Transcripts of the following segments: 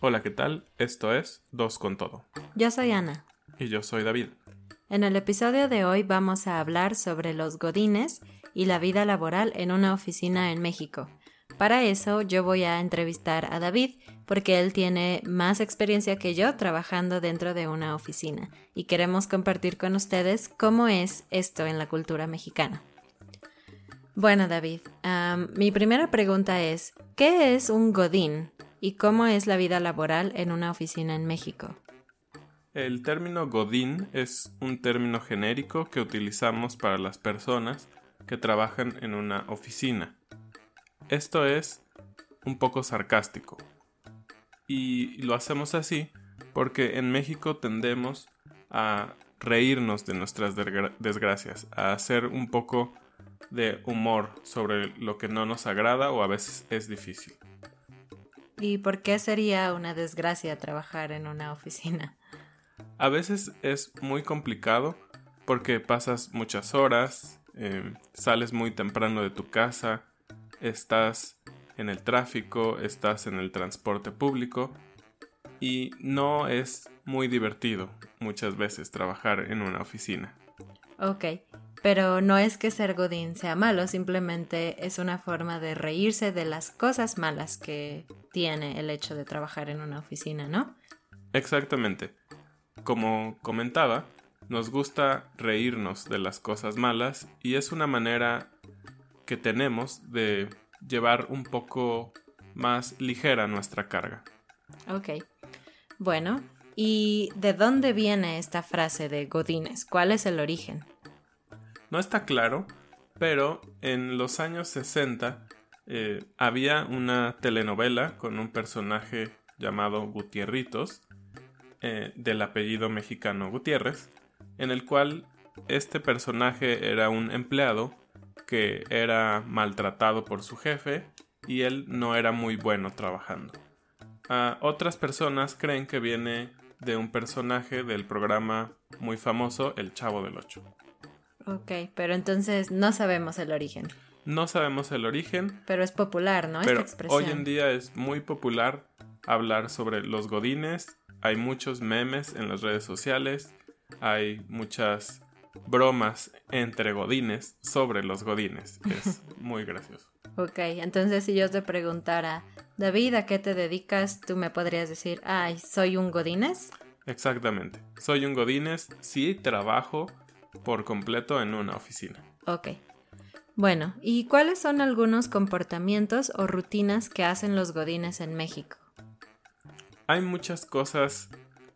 Hola, ¿qué tal? Esto es Dos con Todo. Yo soy Ana. Y yo soy David. En el episodio de hoy vamos a hablar sobre los godines y la vida laboral en una oficina en México. Para eso yo voy a entrevistar a David porque él tiene más experiencia que yo trabajando dentro de una oficina y queremos compartir con ustedes cómo es esto en la cultura mexicana. Bueno, David, mi primera pregunta es, ¿qué es un godín y cómo es la vida laboral en una oficina en México? El término Godín es un término genérico que utilizamos para las personas que trabajan en una oficina. Esto es un poco sarcástico. Y lo hacemos así porque en México tendemos a reírnos de nuestras desgra- desgracias, a hacer un poco de humor sobre lo que no nos agrada o a veces es difícil. ¿Y por qué sería una desgracia trabajar en una oficina? A veces es muy complicado porque pasas muchas horas, eh, sales muy temprano de tu casa, estás en el tráfico, estás en el transporte público y no es muy divertido muchas veces trabajar en una oficina. Ok, pero no es que ser godín sea malo, simplemente es una forma de reírse de las cosas malas que tiene el hecho de trabajar en una oficina, ¿no? Exactamente. Como comentaba, nos gusta reírnos de las cosas malas y es una manera que tenemos de llevar un poco más ligera nuestra carga. Ok. Bueno, ¿y de dónde viene esta frase de godines? ¿Cuál es el origen? No está claro, pero en los años 60 eh, había una telenovela con un personaje llamado Gutierritos, eh, del apellido mexicano Gutiérrez, en el cual este personaje era un empleado que era maltratado por su jefe y él no era muy bueno trabajando. Ah, otras personas creen que viene de un personaje del programa muy famoso El Chavo del Ocho. Ok, pero entonces no sabemos el origen. No sabemos el origen, Pero es popular, ¿no? pero Esta expresión. hoy en día es muy popular hablar sobre los godines. Hay muchos memes en las redes sociales, hay muchas bromas entre godines sobre los godines. Es muy gracioso. Ok, entonces si yo te preguntara, David, ¿a qué te dedicas? Tú me podrías decir, ay, soy un godines. Exactamente. Soy un godines, sí trabajo por completo en una oficina. Ok. Bueno, ¿y cuáles son algunos comportamientos o rutinas que hacen los godines en México? Hay muchas cosas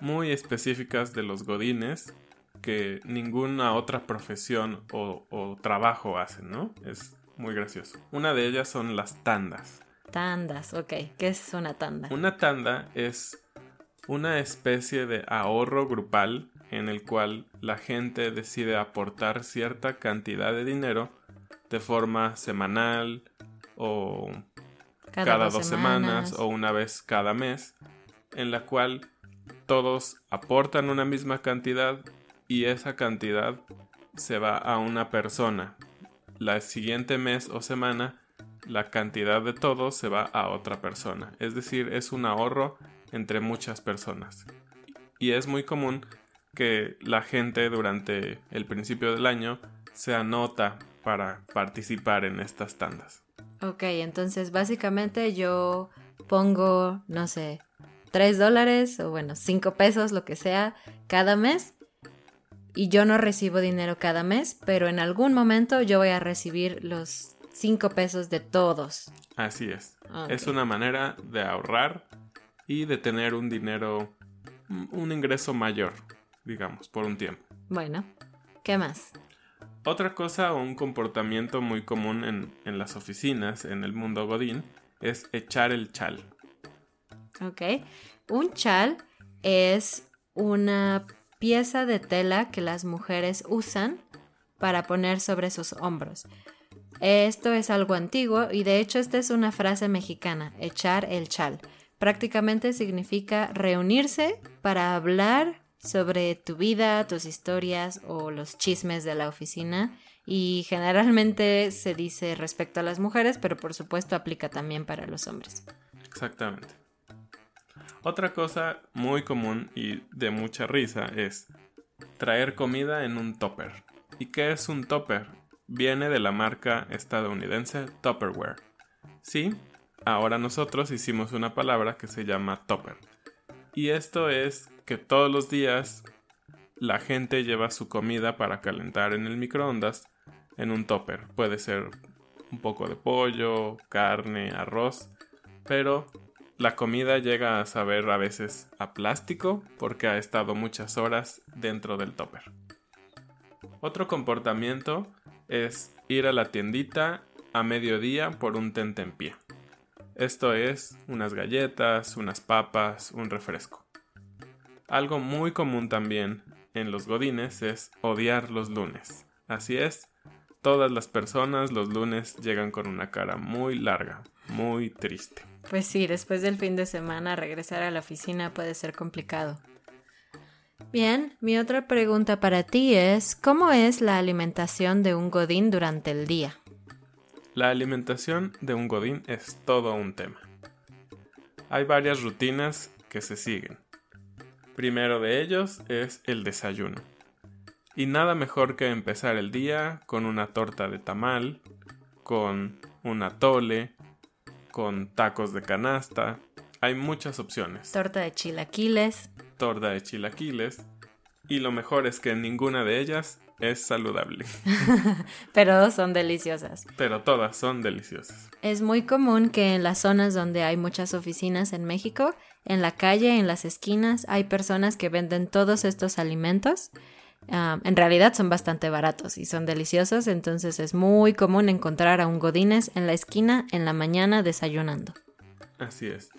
muy específicas de los godines que ninguna otra profesión o, o trabajo hacen, ¿no? Es muy gracioso. Una de ellas son las tandas. Tandas, ok. ¿Qué es una tanda? Una tanda es una especie de ahorro grupal en el cual la gente decide aportar cierta cantidad de dinero de forma semanal o cada, dos, semanas. o una vez cada mes, en la cual todos aportan una misma cantidad y esa cantidad se va a una persona. La siguiente mes o semana la cantidad de todos se va a otra persona. Es decir, es un ahorro entre muchas personas. Y es muy común que la gente durante el principio del año se anota para participar en estas tandas. Ok, entonces básicamente yo pongo, no sé, 3 dólares o bueno, 5 pesos, lo que sea, cada mes. Y yo no recibo dinero cada mes, pero en algún momento yo voy a recibir los 5 pesos de todos. Así es. Es una manera de ahorrar y de tener un dinero, un ingreso mayor digamos, por un tiempo. Bueno, ¿qué más? Otra cosa o un comportamiento muy común en, en las oficinas, en el mundo Godín, es echar el chal. Ok. Un chal es una pieza de tela que las mujeres usan para poner sobre sus hombros. Esto es algo antiguo y de hecho esta es una frase mexicana, echar el chal. Prácticamente significa reunirse para hablar sobre tu vida, tus historias o los chismes de la oficina y generalmente se dice respecto a las mujeres, pero por supuesto aplica también para los hombres. Exactamente. Otra cosa muy común y de mucha risa es traer comida en un topper. ¿Y qué es un topper? Viene de la marca estadounidense Tupperware. Sí, ahora nosotros hicimos una palabra que se llama topper. Y esto es que todos los días la gente lleva su comida para calentar en el microondas en un topper. Puede ser un poco de pollo, carne, arroz, pero la comida llega a saber a veces a plástico porque ha estado muchas horas dentro del topper. Otro comportamiento es ir a la tiendita a mediodía por un tentempié. Esto es unas galletas, unas papas, un refresco. Algo muy común también en los godines es odiar los lunes. Así es, todas las personas los lunes llegan con una cara muy larga, muy triste. Pues sí, después del fin de semana regresar a la oficina puede ser complicado. Bien, mi otra pregunta para ti es, ¿cómo es la alimentación de un godín durante el día? La alimentación de un godín es todo un tema. Hay varias rutinas que se siguen. Primero de ellos es el desayuno. Y nada mejor que empezar el día con una torta de tamal, con una tole, con tacos de canasta. Hay muchas opciones. Torta de chilaquiles. Torta de chilaquiles. Y lo mejor es que ninguna de ellas es saludable. Pero son deliciosas. Pero todas son deliciosas. Es muy común que en las zonas donde hay muchas oficinas en México, en la calle, en las esquinas, hay personas que venden todos estos alimentos. en realidad son bastante baratos y son deliciosos, entonces es muy común encontrar a un Godines en la esquina en la mañana desayunando. Así es.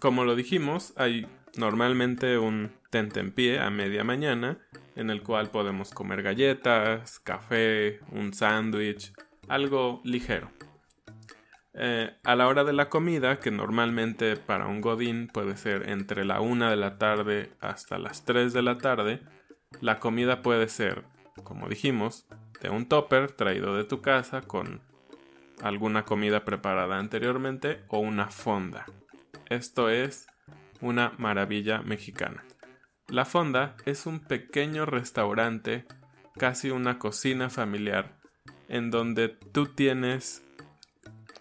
Como lo dijimos, hay normalmente un tentempié a media mañana en el cual podemos comer galletas, café, un sándwich, algo ligero. Eh, a la hora de la comida, que normalmente para un godín puede ser entre la 1 de la tarde hasta las 3 de la tarde, la comida puede ser, como dijimos, de un topper traído de tu casa con alguna comida preparada anteriormente o una fonda. Esto es una maravilla mexicana. La fonda es un pequeño restaurante, casi una cocina familiar, en donde tú tienes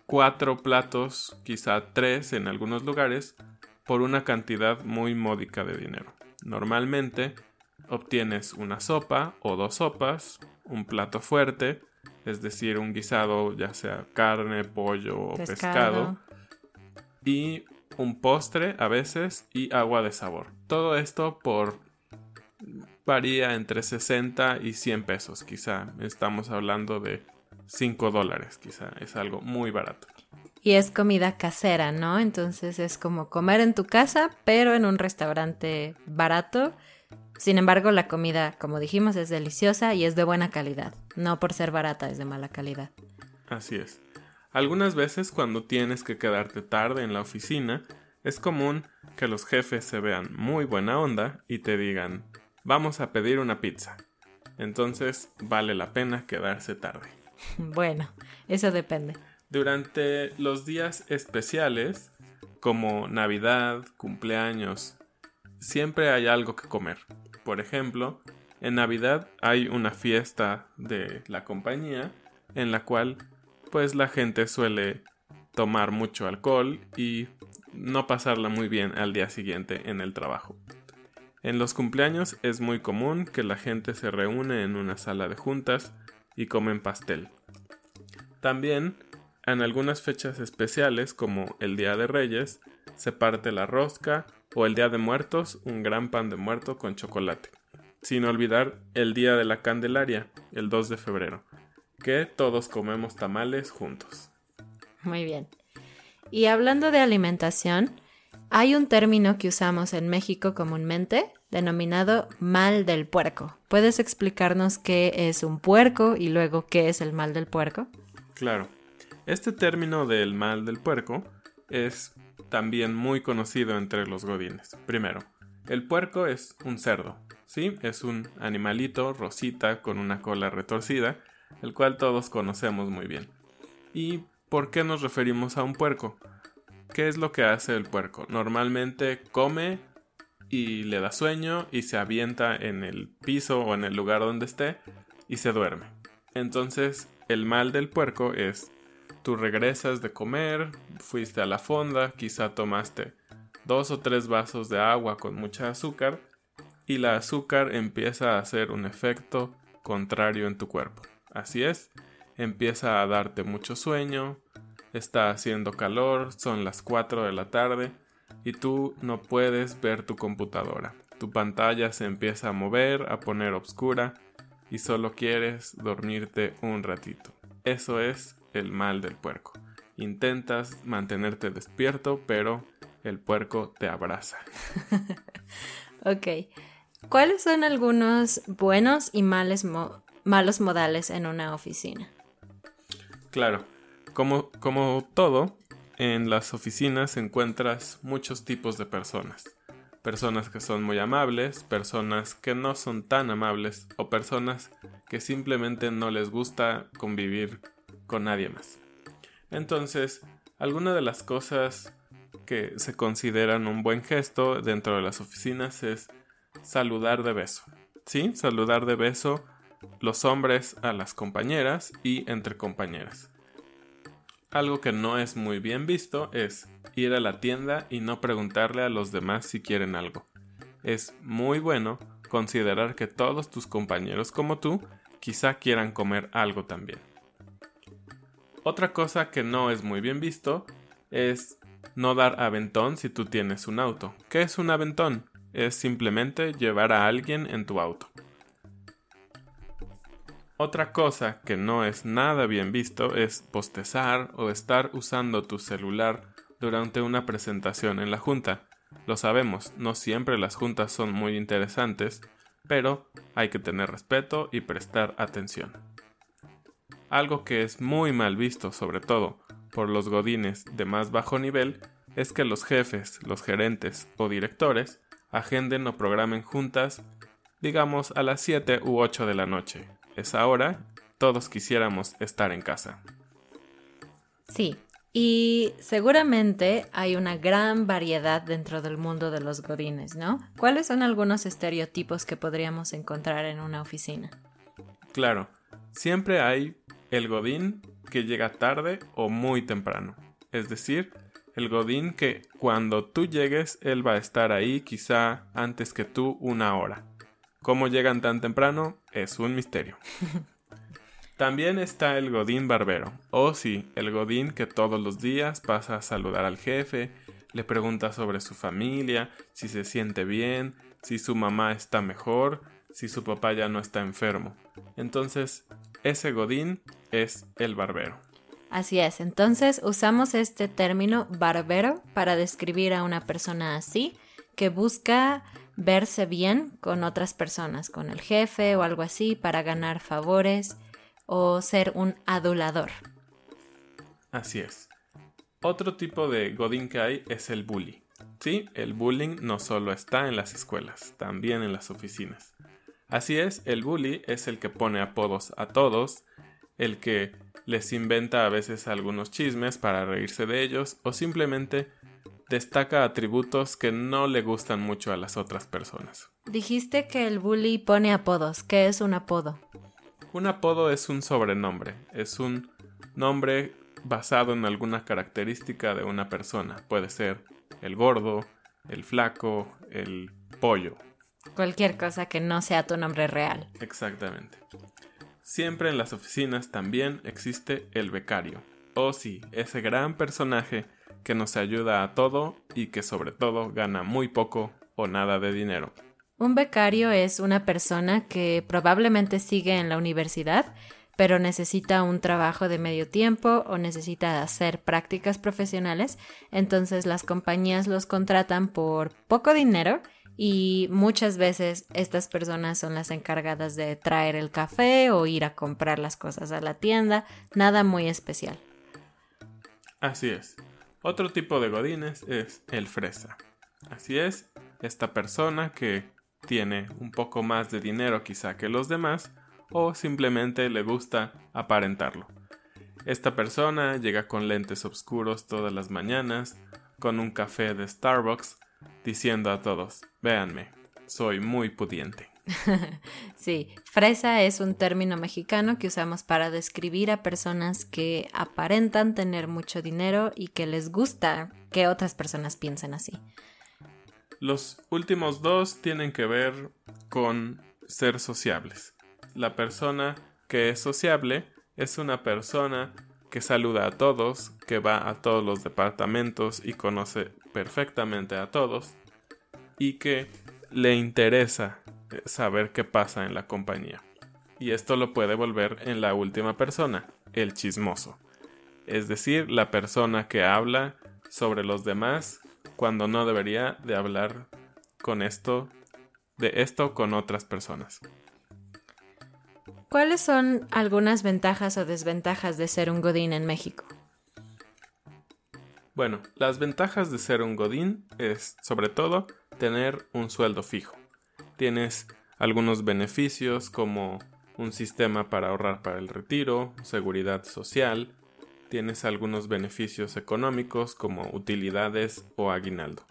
cuatro platos, quizá tres en algunos lugares, por una cantidad muy módica de dinero. Normalmente obtienes una sopa o dos sopas, un plato fuerte, es decir, un guisado ya sea carne, pollo o pescado, y un postre a veces y agua de sabor. Todo esto por varía entre 60 y 100 pesos, quizá estamos hablando de 5 dólares, quizá es algo muy barato. Y es comida casera, ¿no? Entonces es como comer en tu casa, pero en un restaurante barato. Sin embargo, la comida, como dijimos, es deliciosa y es de buena calidad. No por ser barata es de mala calidad. Así es. Algunas veces cuando tienes que quedarte tarde en la oficina, es común que los jefes se vean muy buena onda y te digan, vamos a pedir una pizza. Entonces vale la pena quedarse tarde. Bueno, eso depende. Durante los días especiales, como Navidad, cumpleaños, siempre hay algo que comer. Por ejemplo, en Navidad hay una fiesta de la compañía en la cual pues la gente suele tomar mucho alcohol y no pasarla muy bien al día siguiente en el trabajo. En los cumpleaños es muy común que la gente se reúne en una sala de juntas y comen pastel. También en algunas fechas especiales como el Día de Reyes se parte la rosca o el Día de Muertos un gran pan de muerto con chocolate. Sin olvidar el Día de la Candelaria, el 2 de febrero, que todos comemos tamales juntos. Muy bien. Y hablando de alimentación, hay un término que usamos en México comúnmente denominado mal del puerco. ¿Puedes explicarnos qué es un puerco y luego qué es el mal del puerco? Claro. Este término del mal del puerco es también muy conocido entre los godines. Primero, el puerco es un cerdo, ¿sí? Es un animalito rosita con una cola retorcida, el cual todos conocemos muy bien. ¿Y por qué nos referimos a un puerco? ¿Qué es lo que hace el puerco? Normalmente come y le da sueño y se avienta en el piso o en el lugar donde esté y se duerme. Entonces, el mal del puerco es Tú regresas de comer, fuiste a la fonda, quizá tomaste dos o tres vasos de agua con mucha azúcar y la azúcar empieza a hacer un efecto contrario en tu cuerpo. Así es, empieza a darte mucho sueño, está haciendo calor, son las 4 de la tarde y tú no puedes ver tu computadora. Tu pantalla se empieza a mover, a poner oscura y solo quieres dormirte un ratito. Eso es el mal del puerco. Intentas mantenerte despierto, pero el puerco te abraza. ok. ¿Cuáles son algunos buenos y malos modales en una oficina? Claro, como, como todo, en las oficinas encuentras muchos tipos de personas. Personas que son muy amables, personas que no son tan amables o personas que simplemente no les gusta convivir con nadie más. Entonces, alguna de las cosas que se consideran un buen gesto dentro de las oficinas es saludar de beso. ¿Sí? Saludar de beso los hombres a las compañeras y entre compañeras. Algo que no es muy bien visto es ir a la tienda y no preguntarle a los demás si quieren algo. Es muy bueno considerar que todos tus compañeros como tú quizá quieran comer algo también. Otra cosa que no es muy bien visto es no dar aventón si tú tienes un auto. ¿Qué es un aventón? Es simplemente llevar a alguien en tu auto. Otra cosa que no es nada bien visto es postezar o estar usando tu celular durante una presentación en la junta. Lo sabemos, no siempre las juntas son muy interesantes, pero hay que tener respeto y prestar atención. Algo que es muy mal visto, sobre todo por los godines de más bajo nivel, es que los jefes, los gerentes o directores agenden o programen juntas, digamos a las 7 u 8 de la noche. Esa hora, todos quisiéramos estar en casa. Sí, y seguramente hay una gran variedad dentro del mundo de los godines, ¿no? ¿Cuáles son algunos estereotipos que podríamos encontrar en una oficina? Claro, siempre hay el godín que llega tarde o muy temprano. Es decir, el godín que cuando tú llegues él va a estar ahí quizá antes que tú una hora. ¿Cómo llegan tan temprano? Es un misterio. También está el godín barbero, o sí, el godín que todos los días pasa a saludar al jefe, le pregunta sobre su familia, si se siente bien, si su mamá está mejor, si su papá ya no está enfermo. Entonces, ese godín es el barbero. Así es, entonces usamos este término barbero para describir a una persona así, que busca verse bien con otras personas, con el jefe o algo así, para ganar favores o ser un adulador. Así es. Otro tipo de hay es el bully. Sí, el bullying no solo está en las escuelas, también en las oficinas. Así es, el bully es el que pone apodos a todos, el que les inventa a veces algunos chismes para reírse de ellos o simplemente destaca atributos que no le gustan mucho a las otras personas. Dijiste que el bully pone apodos. ¿Qué es un apodo? Un apodo es un sobrenombre, es un nombre basado en alguna característica de una persona. Puede ser el gordo, el flaco, el pollo. Cualquier cosa que no sea tu nombre real. Exactamente. Siempre en las oficinas también existe el becario. O sí, ese gran personaje que nos ayuda a todo y que sobre todo gana muy poco o nada de dinero. Un becario es una persona que probablemente sigue en la universidad, pero necesita un trabajo de medio tiempo o necesita hacer prácticas profesionales, entonces las compañías los contratan por poco dinero y muchas veces estas personas son las encargadas de traer el café o ir a comprar las cosas a la tienda, nada muy especial. Así es. Otro tipo de godines es el fresa. Así es, esta persona que tiene un poco más de dinero quizá que los demás o simplemente le gusta aparentarlo. Esta persona llega con lentes oscuros todas las mañanas, con un café de Starbucks diciendo a todos, véanme, soy muy pudiente. Sí, fresa es un término mexicano que usamos para describir a personas que aparentan tener mucho dinero y que les gusta que otras personas piensen así. Los últimos dos tienen que ver con ser sociables. La persona que es sociable es una persona que saluda a todos, que va a todos los departamentos y conoce perfectamente a todos y que le interesa saber qué pasa en la compañía. Y esto lo puede volver en la última persona, el chismoso. Es decir, la persona que habla sobre los demás cuando no debería de hablar con esto de esto con otras personas. ¿Cuáles son algunas ventajas o desventajas de ser un godín en México? Bueno, las ventajas de ser un godín es, sobre todo, tener un sueldo fijo. Tienes algunos beneficios como un sistema para ahorrar para el retiro, seguridad social, tienes algunos beneficios económicos como utilidades o aguinaldo.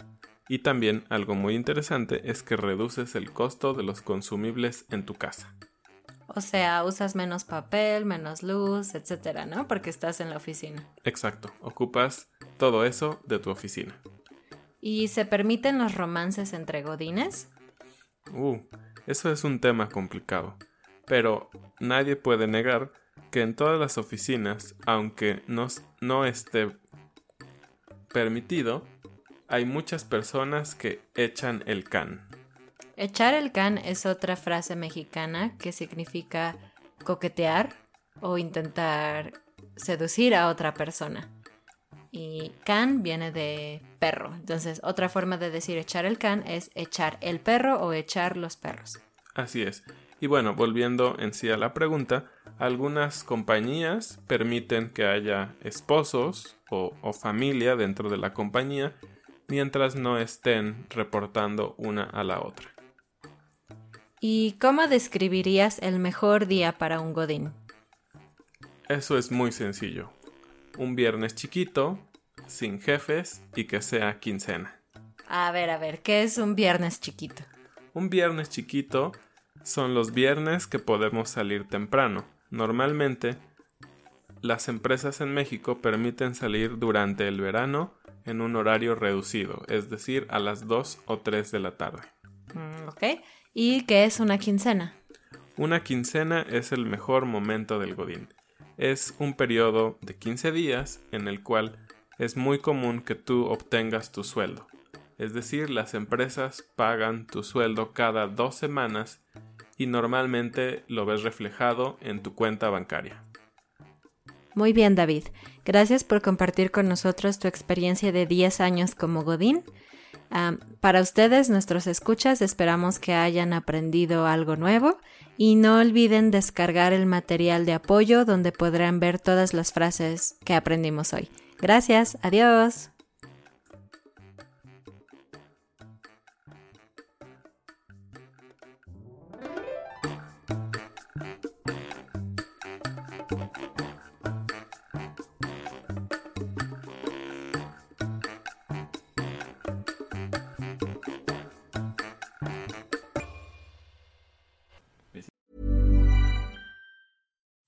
Y también algo muy interesante es que reduces el costo de los consumibles en tu casa. O sea, usas menos papel, menos luz, etcétera, ¿no? Porque estás en la oficina. Exacto, ocupas todo eso de tu oficina. ¿Y se permiten los romances entre godines? Uh, eso es un tema complicado. Pero nadie puede negar que en todas las oficinas, aunque no, no esté permitido, hay muchas personas que echan el can. Echar el can es otra frase mexicana que significa coquetear o intentar seducir a otra persona. Y can viene de perro. Entonces, otra forma de decir echar el can es echar el perro o echar los perros. Así es. Y bueno, volviendo en sí a la pregunta, algunas compañías permiten que haya esposos o, o familia dentro de la compañía mientras no estén reportando una a la otra. ¿Y cómo describirías el mejor día para un Godín? Eso es muy sencillo. Un viernes chiquito, sin jefes y que sea quincena. A ver, a ver, ¿qué es un viernes chiquito? Un viernes chiquito son los viernes que podemos salir temprano. Normalmente, las empresas en México permiten salir durante el verano en un horario reducido, es decir, a las 2 o 3 de la tarde. Mm, ok. ¿Y qué es una quincena? Una quincena es el mejor momento del Godín. Es un periodo de 15 días en el cual es muy común que tú obtengas tu sueldo. Es decir, las empresas pagan tu sueldo cada dos semanas y normalmente lo ves reflejado en tu cuenta bancaria. Muy bien, David. Gracias por compartir con nosotros tu experiencia de 10 años como Godín. Para ustedes, nuestros escuchas, esperamos que hayan aprendido algo nuevo y no olviden descargar el material de apoyo donde podrán ver todas las frases que aprendimos hoy. Gracias, adiós.